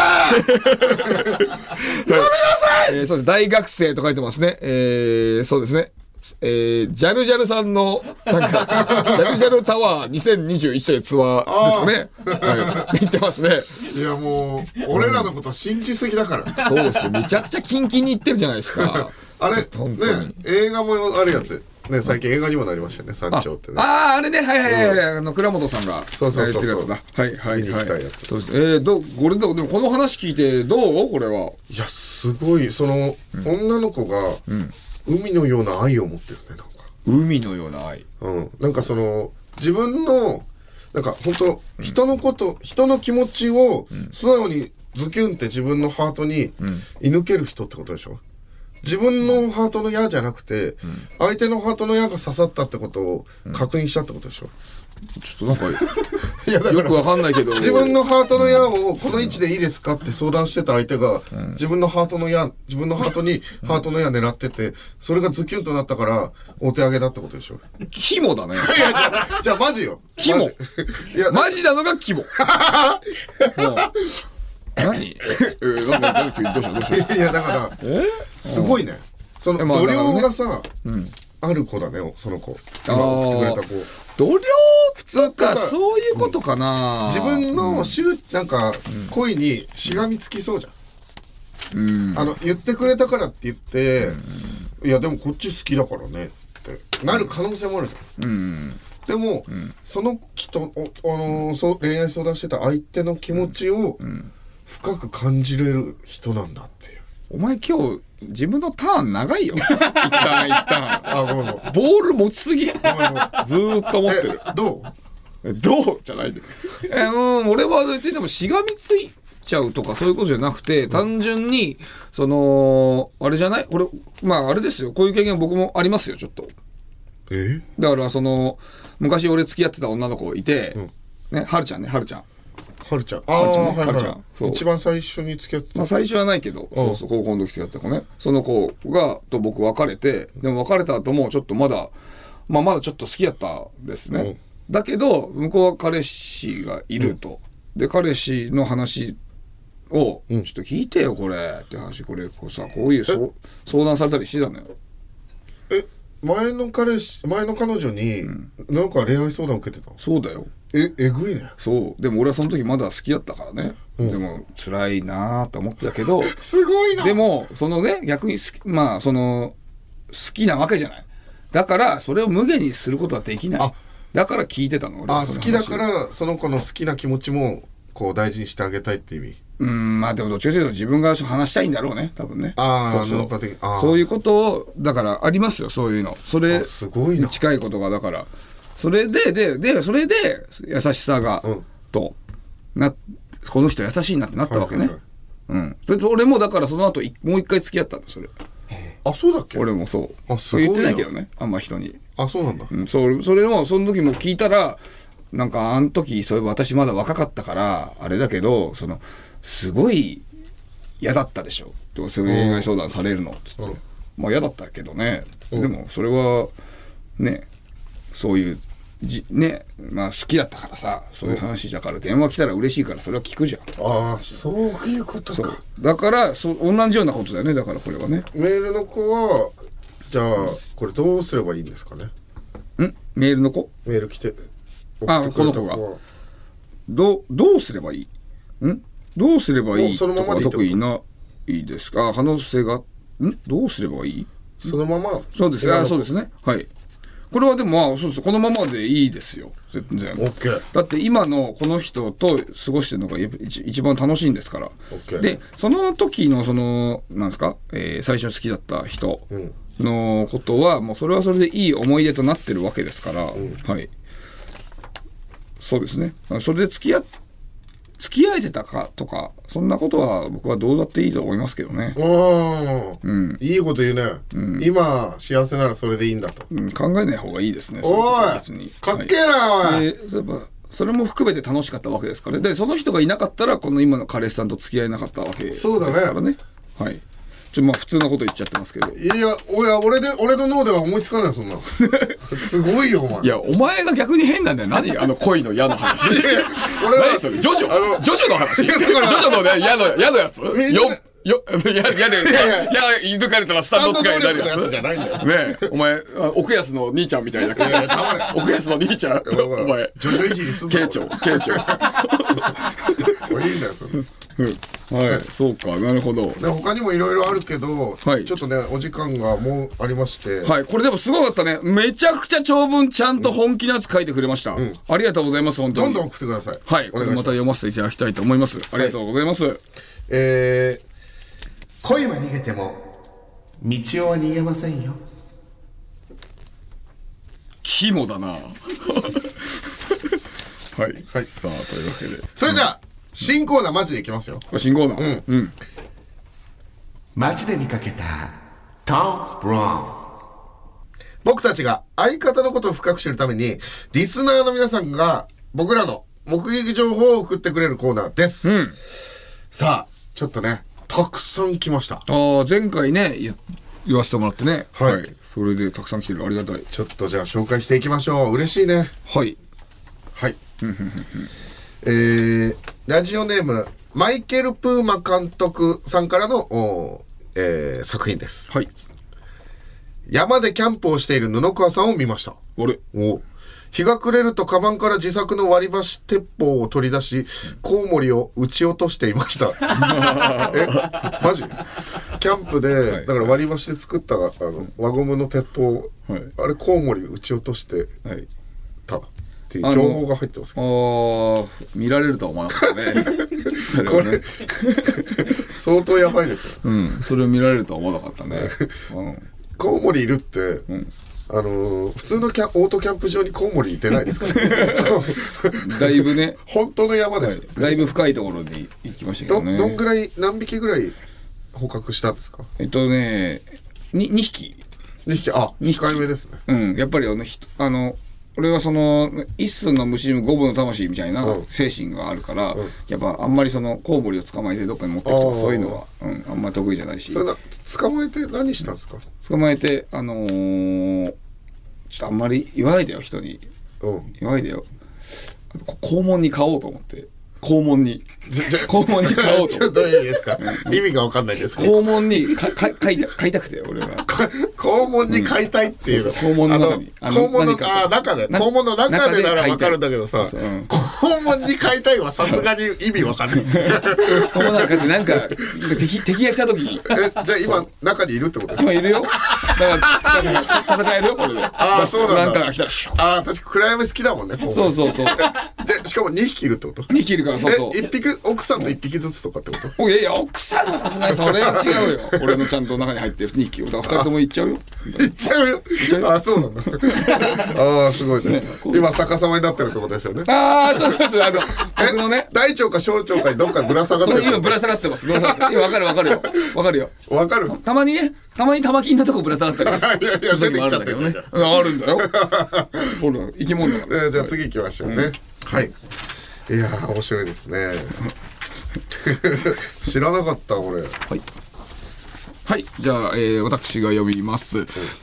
えーそうです。大学生と書いてますね。えーそうですね。えー、ジャルジャルさんの、なんか、ジャルジャルタワー2021というツアーですかね。はい。見てますね。いやもう俺らのこと信じすぎだからそうですよ。めちゃくちゃキンキンにいってるじゃないですか。あれね映画もあるやつね最近映画にもなりましたよね山頂ってねああ、あれね、はいはいはいはい、あの、倉本さんが、そうそうそうそうやってるやつだ。はいはいはい。きたいやつそうです。えー、どう、これでもこの話聞いて、どう？これは。いやすごいその、女の子が、海のような愛を持ってるねなんか。海のような愛。うん、なんかその自分のなんか本当人のこと、人の気持ちを素直にズキュンって自分のハートに射抜ける人ってことでしょ？自分のハートの矢じゃなくて、相手のハートの矢が刺さったってことを確認したってことでしょ、ちょっとなんか、よくわかんないけど。自分のハートの矢をこの位置でいいですかって相談してた相手が、自分のハートの矢、自分のハートにハートの矢狙ってて、それがズキュンとなったから、お手上げだってことでしょ。肝だね。いや、じゃあ、じゃあマジよ。肝。いや、マジなのが肝。何？えー、なんどうしたどうした？いや、だから、すごいね。その、えまあ度だからね。量がさ、ある子だね、その子。今送ってくれた子。度量とか、そういうことかな。自分のしゅなんか、恋にしがみつきそうじゃん。あの、言ってくれたからって言って、いや、でもこっち好きだからねってなる可能性もあるじゃん。でも、その人、おあのーそう恋愛相談してた相手の気持ちを深く感じれる人なんだっていう。お前今日、自分のターン長いよ。一旦、一旦。あ、ごめんごめん。ボール持ちすぎ。ずごめんごめんーっと持ってる。え、どう？どう？じゃないんだよ。えうん、俺は別にでもしがみついちゃうとかそういうことじゃなくて、単純に、その、あれじゃない？俺、まああれですよ。こういう経験僕もありますよ、ちょっと。え？だからその、昔俺付き合ってた女の子いて、ね、はるちゃんね、はるちゃん。はるちゃん。はるちゃんねあーはるちゃはんそうい。一番最初に付き合ってた。まあ最初はないけど、そうそう、高校の時付き合ってた子ね。その子が、と僕別れて、でも別れた後もちょっとまだ、まあまだちょっと好きだったんですね。だけど、向こうは彼氏がいると。で、彼氏の話を、ちょっと聞いてよ、これ。って話、これ、こうさ、こういう相談されたりしてたのよ。え、前の彼氏、前の彼女に、なんか恋愛相談受けてたの？そうだよ。え、えぐいね。そう。でも俺はその時まだ好きだったからね。でも、辛いなと思ってたけど、すごいな。でも、そのね、逆に好き、まあ、その、好きなわけじゃない。だから、それを無限にすることはできないあ。だから聞いてたの、俺はあ、好きだか。ら、その子の好きな気持ちも、こう大事にしてあげたいって意味？うん、まあでもどっちかというと自分が話したいんだろうね、多分ね。あーそうそうそういうことを、だからありますよ、そういうの。それあすごいなに近いことが、だから。それで、で、で、それで、優しさが、うんと、な、この人優しいなってなったわけね。はいはいうん。それで俺もだからその後いもう一回付き合ったの、それ。あ、そうだっけ？俺もそう。あす言ってないけどね、あんま人に。あ、そうなんだ。うん、そそれもその時も聞いたらなんかあの時そういえば私まだ若かったからあれだけどそのすごい嫌だったでしょ？とそういう恋愛相談されるの？つって、まあ嫌だったけどね。でもそれはねそういうじねまあ好きだったからさそういう話だから電話来たら嬉しいからそれは聞くじゃん。ああ、そういうことか。だからそ同じようなことだよねだからこれはね。メールの子は、じゃあ、これどうすればいいんですかね？ん？メールの子？メール来て。あこの子はどうどうすればいい？ん？どうすればいいと？特にないですか？あ可能性がん？どうすればいい？そのまま？そうですね。あそうですね。はい。これはでもまあそうです。このままでいいですよ。全然。オッケー。だって今のこの人と過ごしてるのが一一番楽しいんですから。オッケー。でその時のそのなんですか、えー最初好きだった人うん。のことはもうそれはそれでいい思い出となってるわけですから、はい。そうですね。それで付き合っ付き合えてたかとかそんなことは僕はどうだっていいと思いますけどね、ああ、うん。いいこと言うね、今幸せならそれでいいんだと。うん、考えない方がいいですねおはい別に。かっけえな、おい、でそういえばそれも含めて楽しかったわけですから。でその人がいなかったらこの今の彼氏さんと付き合えなかったわけですそうだねからね。はいちょまあ普通なこと言っちゃってますけどいやおや俺で俺の脳では思いつかないそんなの すごいよお前いやお前が逆に変なんだよ何？あの恋の嫌な話俺は何それ？ジョジョ？ジョジョの話？ジョジョのね嫌の嫌のやつよよ、いや、いやで、いや、い抜かれたらスタンド使いになるやつ。ねえ、お前、あ奥安の兄ちゃんみたいな感じ。奥安の兄ちゃん、お前。徐々いじりすんな慶長、慶長。これいいんだよそれはい、そうか、なるほど。で他にもいろいろあるけど、はいちょっとねお時間がもうありまして、はい、これでもすごかったね。めちゃくちゃ長文ちゃんと本気のやつ書いてくれました。ありがとうございます、本当に。どんどん送ってくださいはい、これ願いしますた読ませていただきたいと思います。ありがとうございます。えー、恋は逃げても道夫は逃げませんよ肝だな。はい。はいさあ、というわけで。こそれじゃあ新コーナーマジでいきますよれ新コーナー。うん。街で見かけたトム・ブラウン僕たちが相方のことを深く知るためにリスナーの皆さんが僕らの目撃情報を送ってくれるコーナーです、うん。さあちょっとねたくさん来ましたああ、前回ね、言言わせてもらってね。はいそれでたくさん来てる。ありがたい。ちょっとじゃあ紹介していきましょう嬉しいねはい。はい。えー、ラジオネーム、マイケル・プーマ監督さんからの、おーえー作品です。はい。山でキャンプをしている布川さんを見ました。俺。お日が暮れるとカバンから自作の割り箸鉄砲を取り出し、コウモリを撃ち落としていました。えマジ？キャンプで、だから割り箸で作ったあの輪ゴムの鉄砲、はいあれコウモリ撃ち落としてはい。ていう情報が入ってますけあど。あ、見られるとは思わなかったね。それこはねれ、相当やばいですよ。うん。それを見られるとは思わなかったね。うん。コウモリいるって、あのー普通のキャンオートキャンプ場にコウモリいてないですか？ら、だいぶね、本当の山ですよ、だいぶ深いところに行きましたけどどね。どんぐらい何匹ぐらい捕獲したんですか？えっとね、に2匹。2匹あ控えめですねうん、やっぱりあの、ひあの、俺はその、一寸の虫にも五分の魂みたいなうん精神があるから、やっぱあんまりその、コウモリを捕まえてどっかに持っていくとかそういうのは、うん、あんまり得意じゃないしそ、れな捕まえて何したんですか？捕まえて、あのーちょっとあんまり言わないでよ、人に。うん言わないでよ。あとこ肛門に買おうと思って。肛門に。肛門に買おうと思って。ちょっとどういう意味ですか？意味が分かんないです肛門にか か買いた買いたくて、俺は。肛門に飼いたいっていう,、肛門の中に。肛門の何かあ中でな肛門の中でなら中で飼いたい。分かるんだけどさ。肛門に飼いたいはさすがに意味分かんない。肛門なんかでなんか、敵、敵が来た時に、えじゃあ今中にいるってこと？今いるよ。だから、戦えるよ、これで。ああそうなんだ。なんかが来たら、シュッ。ああ確か暗闇好きだもんねそうそうそう。でしかも2匹いるってこと？2匹いるから、そうそう。え一匹奥さんと1匹ずつとかってこと？おいやいや、奥さんはさすがにそれは違うよ。俺のちゃんと中に入って2匹を。だから2人とも行っちゃうよ。いっちゃうよ。ああそうなんだ ああすごいね。今逆さまになってるってことですよね。ああ、そうそうそう。あの、僕のね、大腸か小腸かにどっかにぶら下がってる今ぶら下がってます。ぶら下がってわかるわかるよ。わかるよ。わかるたまにね、たまに玉金のとこぶら下がったりす いやいやる時もあるんだけどね。あるんだよ。そうだよ。生き物だから。えーじゃあ次行きましょうね、はい。いやー面白いですね。知らなかった俺。はい。じゃあ、えー私が読みます。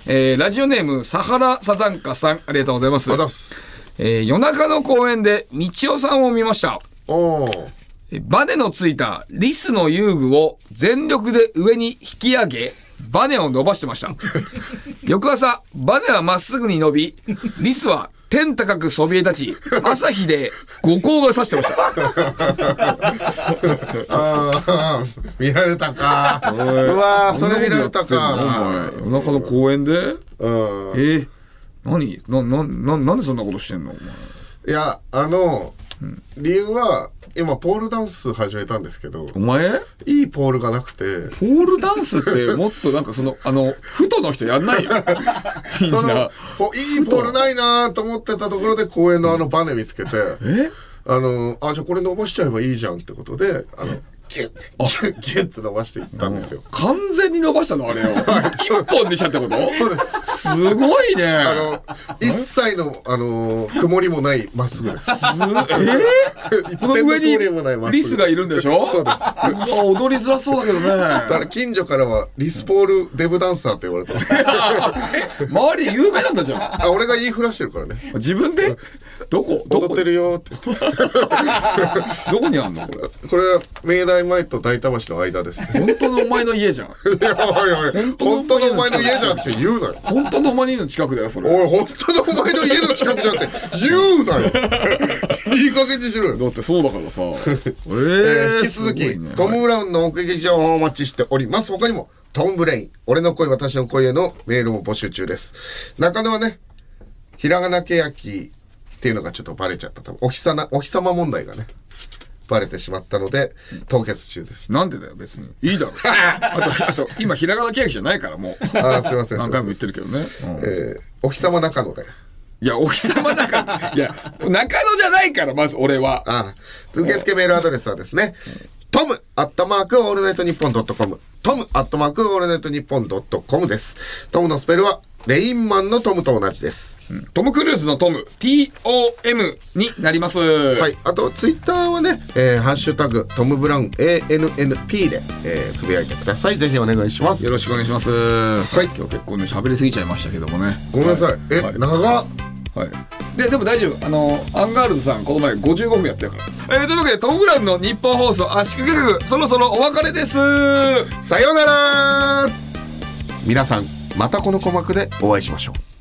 えーラジオネーム、サハラサザンカさん、ありがとうございます。えー夜中の公園で、道夫さんを見ました。バネのついたリスの遊具を全力で上に引き上げ、バネを伸ばしてました。翌朝、バネはまっすぐに伸び、リスは天高くそびえ立ち、朝日で五光が差してました。あー見られたか。うわーそれ見られたか。夜中の公園で？うん。えー、何？な、な、な、なんでそんなことしてんの？お前。いやあの理由は今ポールダンス始めたんですけどお前？いいポールがなくてポールダンスって もっとなんかその、あの、ふとの人やんない？よ。みんそのな。ポいいポールないなと思ってたところで公園のあのバネ見つけてえ？あのあじゃあこれ伸ばしちゃえばいいじゃんってことであのギュッギュッギュッって伸ばしていったんですよ。完全に伸ばしたのあれを。一本にしたってこと？そうです。すごいね。あの一切のあの曇りもないまっすぐです。すえ？その上にリスがいるんでしょ？そうです。うわ踊りづらそうだけどね。だから近所からはリスポールデブダンサーって言われてます。え？周りで有名なんだじゃん。あ俺が言いふらしてるからね。自分で？どこ？どこ踊ってるよ。って言ってどこにあんの？これこれは明大前と大田橋の間ですね本当のお前の家じゃん。いやいやいや本当のお前の家じゃんって言うなよ。本当のお前の家の近くだよそれ。おい本当のお前の家の近くじゃんって言うなよ。いい加減にしろよ。だってそうだからさ。えーえー引き続き、すごいね。トム・ブラウンの目撃情報をお待ちしております。他にも、トム・ブレイン、俺の声、私の声へのメールも募集中です。中野はね、ひらがなけやきっていうのがちょっとバレちゃった。多分お日さな、お日様問題がね、バレてしまったので、凍結中です。なんでだよ別にいいだろ あとあと今ひらがなけやきじゃないからもうあーすいません。何回も言ってるけどね、うんえーお日様中野で。いやお日様だからいや中野じゃないからまず俺はああ、受付メールアドレスはですね、トムアットマークオールナイトニッポンドットコム。トムアットマークオールナイトニッポンドットコムです。トムのスペルは、レインマンのトムと同じです。トム・クルーズのトム TOM になりますははい。あと、ツイッターはね、えーハッシュタグ、トム・ブラウン ANNP で、えーつぶやいてください。ぜひお願いします。よろしくお願いしますはい今日結構ね喋りすぎちゃいましたけどもねごめんなさい。え、はい長っ。はい。で、でも大丈夫。あの、アンガールズさん、この前55分やってるから。えー、というわけで、トム・ブラウンのニッポン放送圧縮計画、そろそろお別れです。さようなら皆さん、またこの鼓膜でお会いしましょう。